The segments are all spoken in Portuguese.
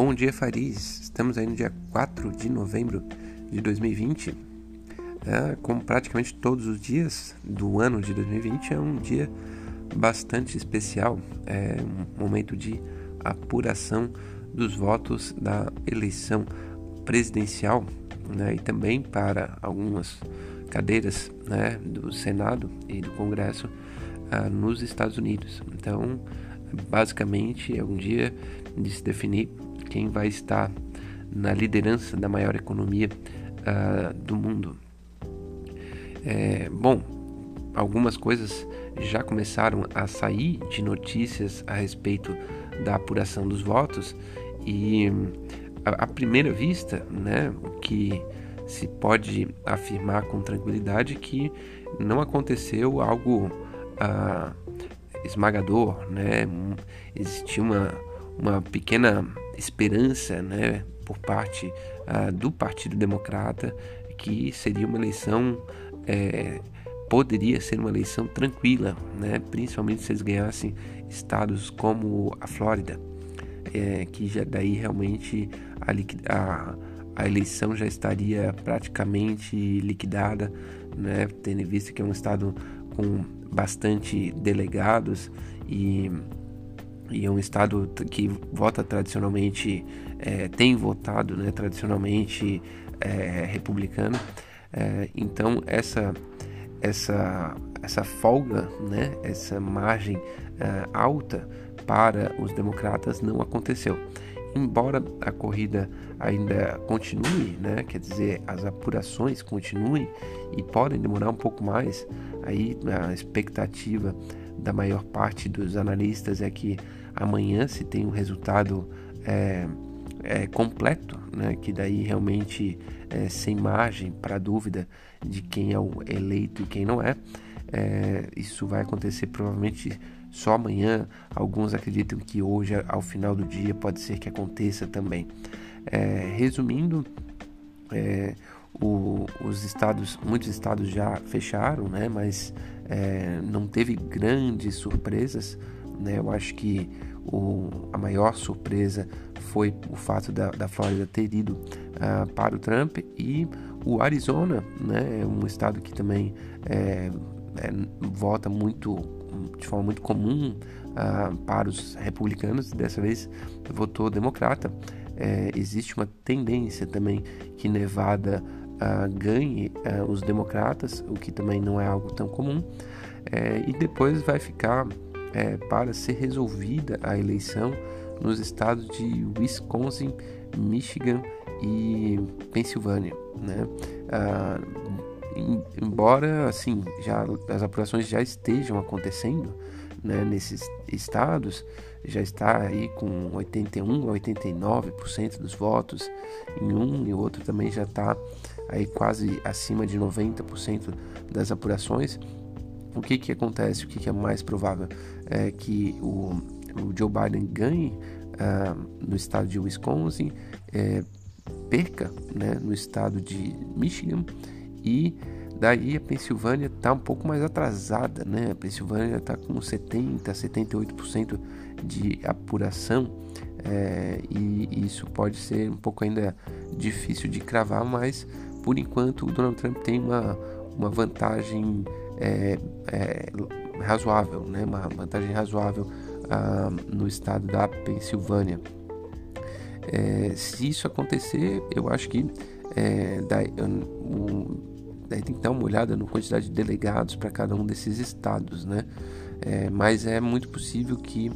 Bom dia, Faris. Estamos aí no dia 4 de novembro de 2020. É, como praticamente todos os dias do ano de 2020, é um dia bastante especial. É um momento de apuração dos votos da eleição presidencial né, e também para algumas cadeiras né, do Senado e do Congresso ah, nos Estados Unidos. Então, basicamente, é um dia de se definir quem vai estar na liderança da maior economia uh, do mundo. É, bom, algumas coisas já começaram a sair de notícias a respeito da apuração dos votos e à primeira vista, né, o que se pode afirmar com tranquilidade que não aconteceu algo uh, esmagador, né? Existia uma, uma pequena esperança, né, por parte uh, do Partido Democrata que seria uma eleição é, poderia ser uma eleição tranquila, né? principalmente se eles ganhassem estados como a Flórida, é, que já daí realmente a, a, a, eleição já estaria praticamente liquidada, né? tendo visto que é um estado com bastante delegados e e é um estado que vota tradicionalmente, é, tem votado né, tradicionalmente é, republicano. É, então essa essa essa folga, né, essa margem é, alta para os democratas não aconteceu. Embora a corrida ainda continue, né, quer dizer, as apurações continuem e podem demorar um pouco mais, aí a expectativa da maior parte dos analistas é que amanhã se tem um resultado é, é, completo, né, que daí realmente é, sem margem para dúvida de quem é o eleito e quem não é. é. isso vai acontecer provavelmente só amanhã. Alguns acreditam que hoje, ao final do dia, pode ser que aconteça também. É, resumindo, é, o, os estados, muitos estados já fecharam, né, mas é, não teve grandes surpresas. Né? Eu acho que o, a maior surpresa foi o fato da, da Flórida ter ido uh, para o Trump e o Arizona, né, é um estado que também é, é, vota muito de forma muito comum uh, para os republicanos, dessa vez votou democrata. É, existe uma tendência também que Nevada uh, ganhe uh, os democratas, o que também não é algo tão comum, é, e depois vai ficar é, para ser resolvida a eleição nos estados de Wisconsin, Michigan e Pensilvânia, né? Ah, embora assim já as apurações já estejam acontecendo né, nesses estados já está aí com 81 a 89% dos votos em um e outro também já está aí quase acima de 90% das apurações. O que que acontece? O que, que é mais provável? É que o, o Joe Biden ganhe uh, no estado de Wisconsin é, perca né, no estado de Michigan. E daí a Pensilvânia está um pouco mais atrasada, né? A Pensilvânia está com 70, 78% de apuração é, e isso pode ser um pouco ainda difícil de cravar, mas por enquanto o Donald Trump tem uma, uma vantagem é, é, razoável, né? Uma vantagem razoável ah, no estado da Pensilvânia. É, se isso acontecer, eu acho que é, daí, um, daí tem que dar uma olhada na quantidade de delegados para cada um desses estados, né? É, mas é muito possível que,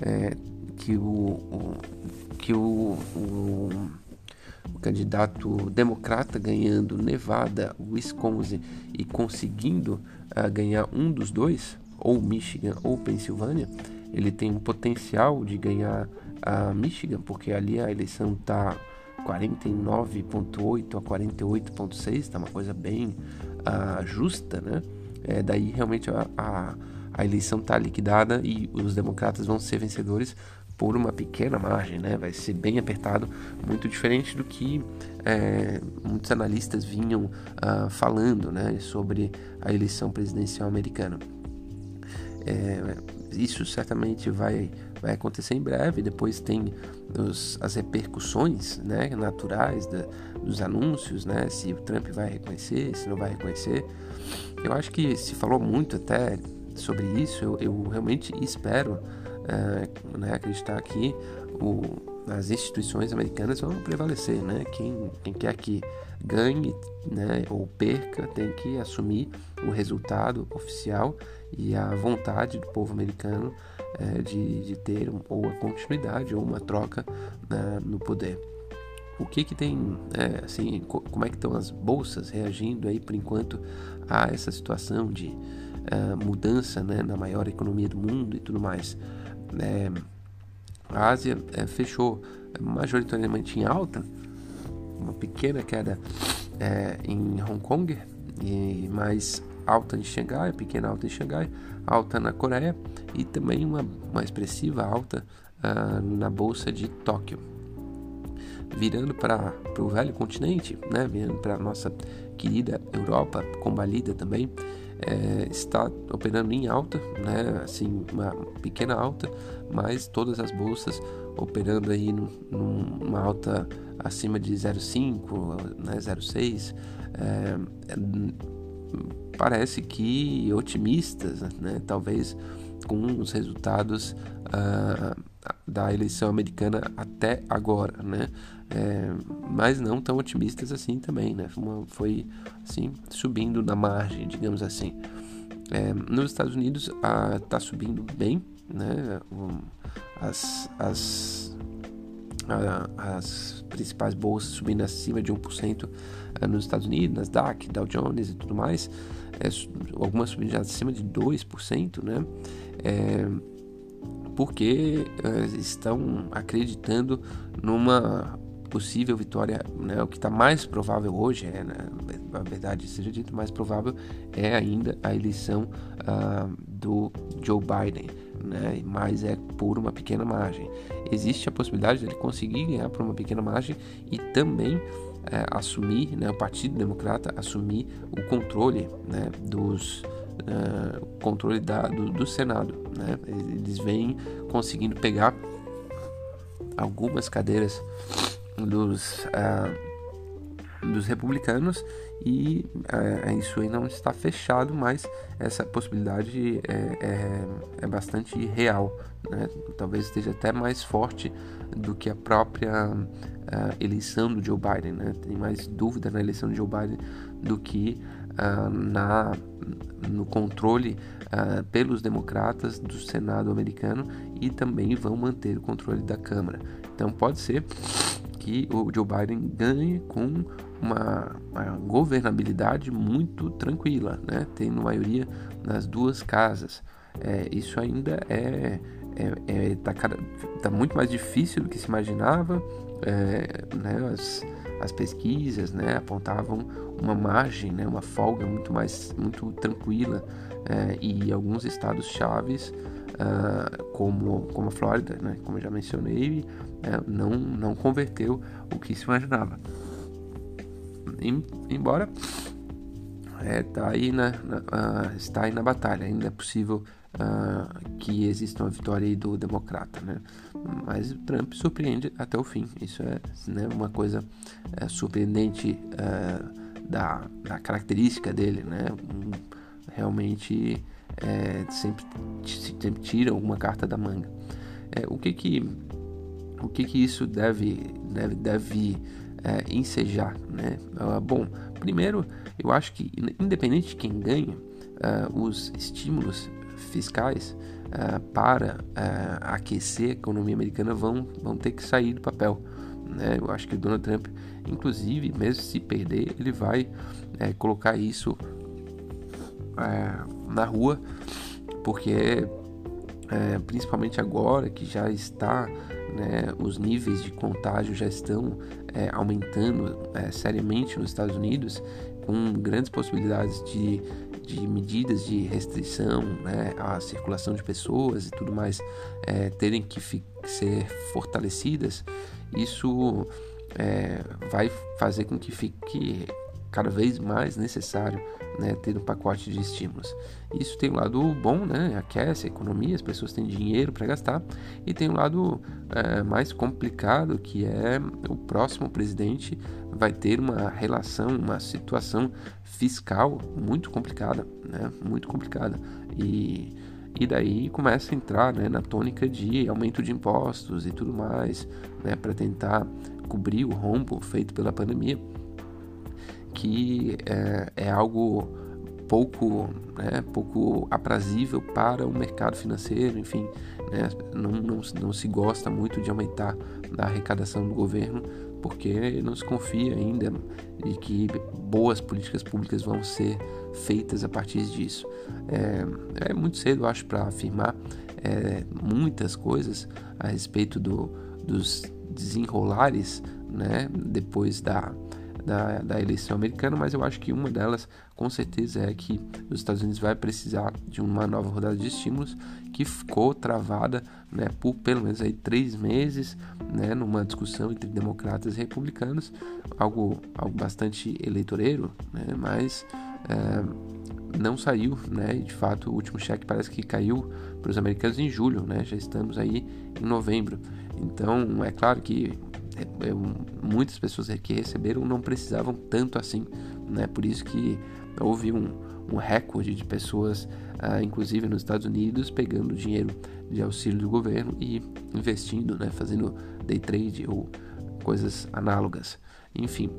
é, que, o, o, que o, o, o, candidato democrata ganhando Nevada, Wisconsin e conseguindo uh, ganhar um dos dois, ou Michigan ou Pensilvânia, ele tem um potencial de ganhar a Michigan, porque ali a eleição está 49,8 a 48,6, está uma coisa bem uh, justa, né? É, daí realmente a, a, a eleição está liquidada e os democratas vão ser vencedores por uma pequena margem, né? Vai ser bem apertado, muito diferente do que é, muitos analistas vinham uh, falando, né? Sobre a eleição presidencial americana. É, isso certamente vai, vai acontecer em breve. Depois tem os, as repercussões né, naturais da, dos anúncios, né, se o Trump vai reconhecer, se não vai reconhecer. Eu acho que se falou muito até sobre isso. Eu, eu realmente espero é, né, acreditar que o, as instituições americanas vão prevalecer. Né? Quem, quem quer que ganhe né, ou perca tem que assumir o resultado oficial e a vontade do povo americano é, de, de ter ou a continuidade ou uma troca né, no poder. O que que tem, é, assim, como é que estão as bolsas reagindo aí por enquanto a essa situação de uh, mudança né, na maior economia do mundo e tudo mais? É, a Ásia é, fechou majoritariamente em alta, uma pequena queda é, em Hong Kong, e mais alta em Xangai, pequena alta em Xangai, alta na Coreia e também uma, uma expressiva alta uh, na bolsa de Tóquio. Virando para o velho continente, né, virando para a nossa querida Europa, combalida também, é, está operando em alta, né, assim, uma pequena alta, mas todas as bolsas operando aí no, numa alta acima de 0,5, né, 0,6, é, parece que otimistas, né, talvez com os resultados uh, da eleição americana até agora, né? É, mas não tão otimistas assim também, né? Uma, foi assim subindo na margem, digamos assim. É, nos Estados Unidos está subindo bem, né? As, as, a, as principais bolsas subindo acima de 1% é, nos Estados Unidos, Nasdaq, Dow Jones e tudo mais, é, algumas subindo acima de 2%, né? É, porque é, estão acreditando numa possível vitória, né, o que está mais provável hoje, é, né, na verdade seja dito, mais provável é ainda a eleição uh, do Joe Biden, né, mas é por uma pequena margem. Existe a possibilidade de ele conseguir ganhar por uma pequena margem e também é, assumir, né, o Partido Democrata assumir o controle né, dos uh, controle da, do, do, Senado. Né? Eles vêm conseguindo pegar algumas cadeiras dos, uh, dos republicanos e uh, isso aí não está fechado, mas essa possibilidade é, é, é bastante real. Né? Talvez esteja até mais forte do que a própria uh, eleição do Joe Biden. Né? Tem mais dúvida na eleição de Joe Biden do que na, no controle uh, pelos democratas do Senado americano e também vão manter o controle da Câmara. Então pode ser que o Joe Biden ganhe com uma, uma governabilidade muito tranquila, né? tendo maioria nas duas casas. É, isso ainda é, é, é tá, tá, muito mais difícil do que se imaginava. É, né? As, as pesquisas né, apontavam uma margem, né, uma folga muito mais muito tranquila é, e alguns estados chaves uh, como como a Flórida, né, como eu já mencionei, é, não não converteu o que se imaginava. Em, embora é, tá aí na, na uh, está aí na batalha, ainda é possível uh, que exista uma vitória do democrata, né? Mas o Trump surpreende até o fim. Isso é né, uma coisa surpreendente da, da, característica dele, né? Realmente é, sempre, sempre tira alguma carta da manga. É, o que que o que que isso deve deve deve é, ensejar, né? Uh, bom, primeiro eu acho que independente de quem ganha, uh, os estímulos fiscais uh, para uh, aquecer a economia americana vão, vão ter que sair do papel. Né? Eu acho que o Donald Trump, inclusive, mesmo se perder, ele vai é, colocar isso é, na rua, porque é, principalmente agora que já está, né, os níveis de contágio já estão é, aumentando é, seriamente nos Estados Unidos, com grandes possibilidades de de medidas de restrição né, à circulação de pessoas e tudo mais é, terem que ser fortalecidas, isso é, vai fazer com que fique cada vez mais necessário né, ter um pacote de estímulos. Isso tem um lado bom, né, aquece a economia, as pessoas têm dinheiro para gastar, e tem um lado é, mais complicado que é o próximo presidente vai ter uma relação, uma situação fiscal muito complicada, né, muito complicada e e daí começa a entrar né, na tônica de aumento de impostos e tudo mais, né, para tentar cobrir o rombo feito pela pandemia, que é, é algo pouco, né, pouco aprazível para o mercado financeiro, enfim, né, não, não, não se gosta muito de aumentar a arrecadação do governo, porque não se confia ainda de que boas políticas públicas vão ser feitas a partir disso. É, é muito cedo, acho, para afirmar é, muitas coisas a respeito do, dos desenrolares né, depois da, da, da, eleição americana, mas eu acho que uma delas, com certeza, é que os Estados Unidos vai precisar de uma nova rodada de estímulos que ficou travada né, por pelo menos aí três meses, né, numa discussão entre democratas e republicanos, algo, algo bastante eleitoreiro, né, mas é, não saiu, né, e de fato o último cheque parece que caiu para os americanos em julho, né, já estamos aí em novembro. Então, é claro que é, é, muitas pessoas que receberam não precisavam tanto assim, né? Por isso que houve um, um recorde de pessoas, ah, inclusive nos Estados Unidos, pegando dinheiro de auxílio do governo e investindo, né? Fazendo day trade ou coisas análogas. Enfim,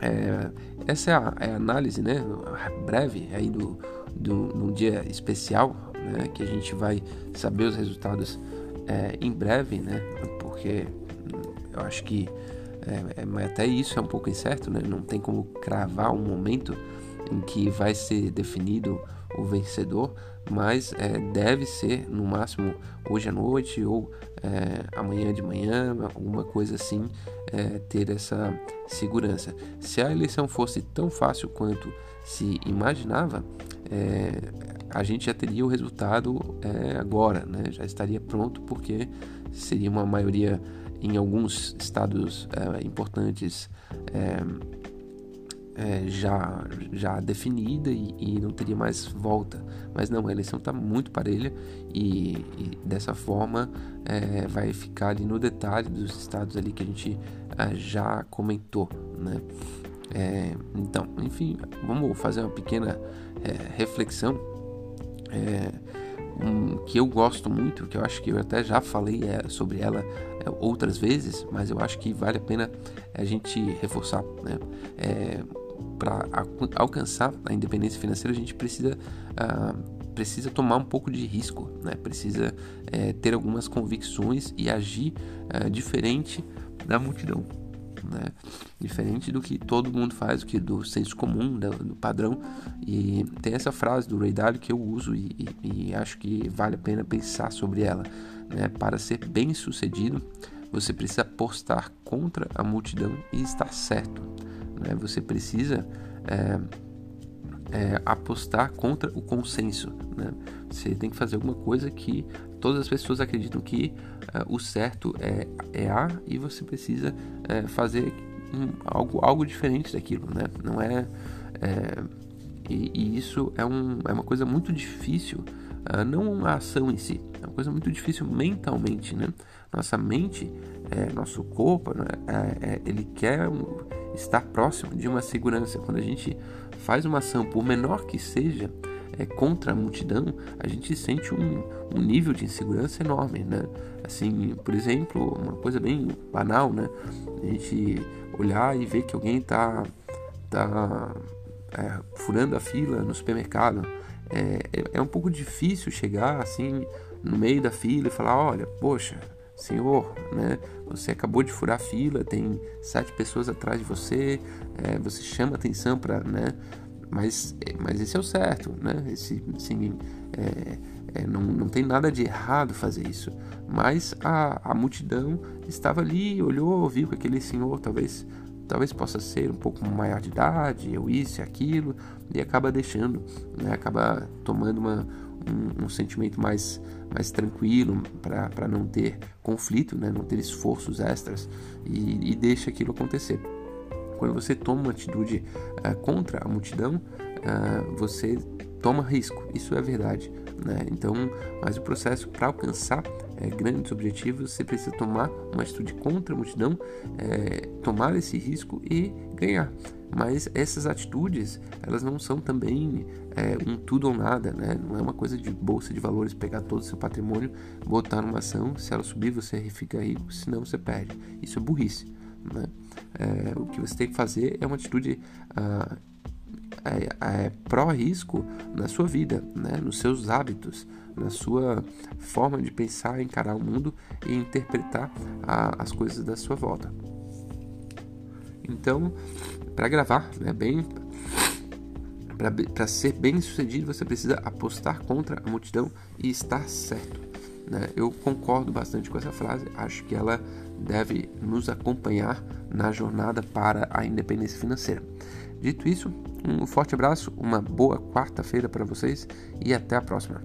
é, essa é a, é a, análise, né? Breve aí do, do, num dia especial, né? Que a gente vai saber os resultados é, em breve, né? Porque eu acho que é, é, até isso é um pouco incerto, né? Não tem como cravar um momento em que vai ser definido o vencedor, mas é, deve ser no máximo hoje à noite ou é, amanhã de manhã, alguma coisa assim, é, ter essa segurança. Se a eleição fosse tão fácil quanto se imaginava, é, a gente já teria o resultado é, agora, né? já estaria pronto, porque seria uma maioria em alguns estados é, importantes é, já, já definida e, e, não teria mais volta. Mas não, a eleição está muito parelha e, e dessa forma vai ficar ali no detalhe dos estados ali que a gente já comentou, né? Então, enfim, vamos fazer uma pequena reflexão um, que eu gosto muito, que eu acho que eu até já falei é, sobre ela é, outras vezes, mas eu acho que vale a pena a gente reforçar. Né? É, Para alcançar a independência financeira, a gente precisa, uh, precisa tomar um pouco de risco, né? precisa é, ter algumas convicções e agir uh, diferente da multidão né? Diferente do que todo mundo faz, do que do senso comum, do, do padrão. E tem essa frase do Ray Dalio que eu uso e, e, e acho que vale a pena pensar sobre ela, né? Para ser bem sucedido, você precisa apostar contra a multidão e estar certo, né? Você precisa é, é, apostar contra o consenso, né? Você tem que fazer alguma coisa que todas as pessoas acreditam que uh, o certo é, é A e você precisa uh, fazer um, algo, algo diferente daquilo, né? Não é, é e, e, isso é, um, é uma coisa muito difícil, uh, não a ação em si, é uma coisa muito difícil mentalmente, né? Nossa mente, é, nosso corpo, né? É, é, ele quer um, estar próximo de uma segurança. Quando a gente faz uma ação, por menor que seja, é, contra a multidão, a gente sente um, um nível de insegurança enorme, né? Assim, por exemplo, uma coisa bem banal, né? A gente olhar e ver que alguém tá, tá é, furando a fila no supermercado. É, é, é um pouco difícil chegar assim no meio da fila e falar, olha, poxa, senhor, né? Você acabou de furar a fila, tem sete pessoas atrás de você, é, você chama atenção para, né? Mas, mas esse é o certo, né? Esse, assim, é, é, não, não tem nada de errado fazer isso. Mas a, a multidão estava ali, olhou, viu que aquele senhor talvez talvez possa ser um pouco maior de idade, ou isso e aquilo, e acaba deixando, né? acaba tomando uma, um, um sentimento mais, mais tranquilo para não ter conflito, né? não ter esforços extras, e, e deixa aquilo acontecer quando você toma uma atitude uh, contra a multidão, uh, você toma risco. Isso é verdade. Né? Então, mas o processo para alcançar é, grandes objetivos, você precisa tomar uma atitude contra a multidão, é, tomar esse risco e ganhar. Mas essas atitudes, elas não são também é, um tudo ou nada, né? Não é uma coisa de bolsa de valores, pegar todo o seu patrimônio, botar numa ação, se ela subir você fica rico, senão você perde. Isso é burrice, né? É, o que você tem que fazer é uma atitude ah, é, é pró-risco na sua vida, né? nos seus hábitos, na sua forma de pensar, encarar o mundo e interpretar a, as coisas da sua volta. Então, para gravar, né, bem, para ser bem sucedido, você precisa apostar contra a multidão e estar certo. Né? Eu concordo bastante com essa frase, acho que ela deve nos acompanhar na jornada para a independência financeira. Dito isso, um forte abraço, uma boa quarta-feira para vocês e até a próxima.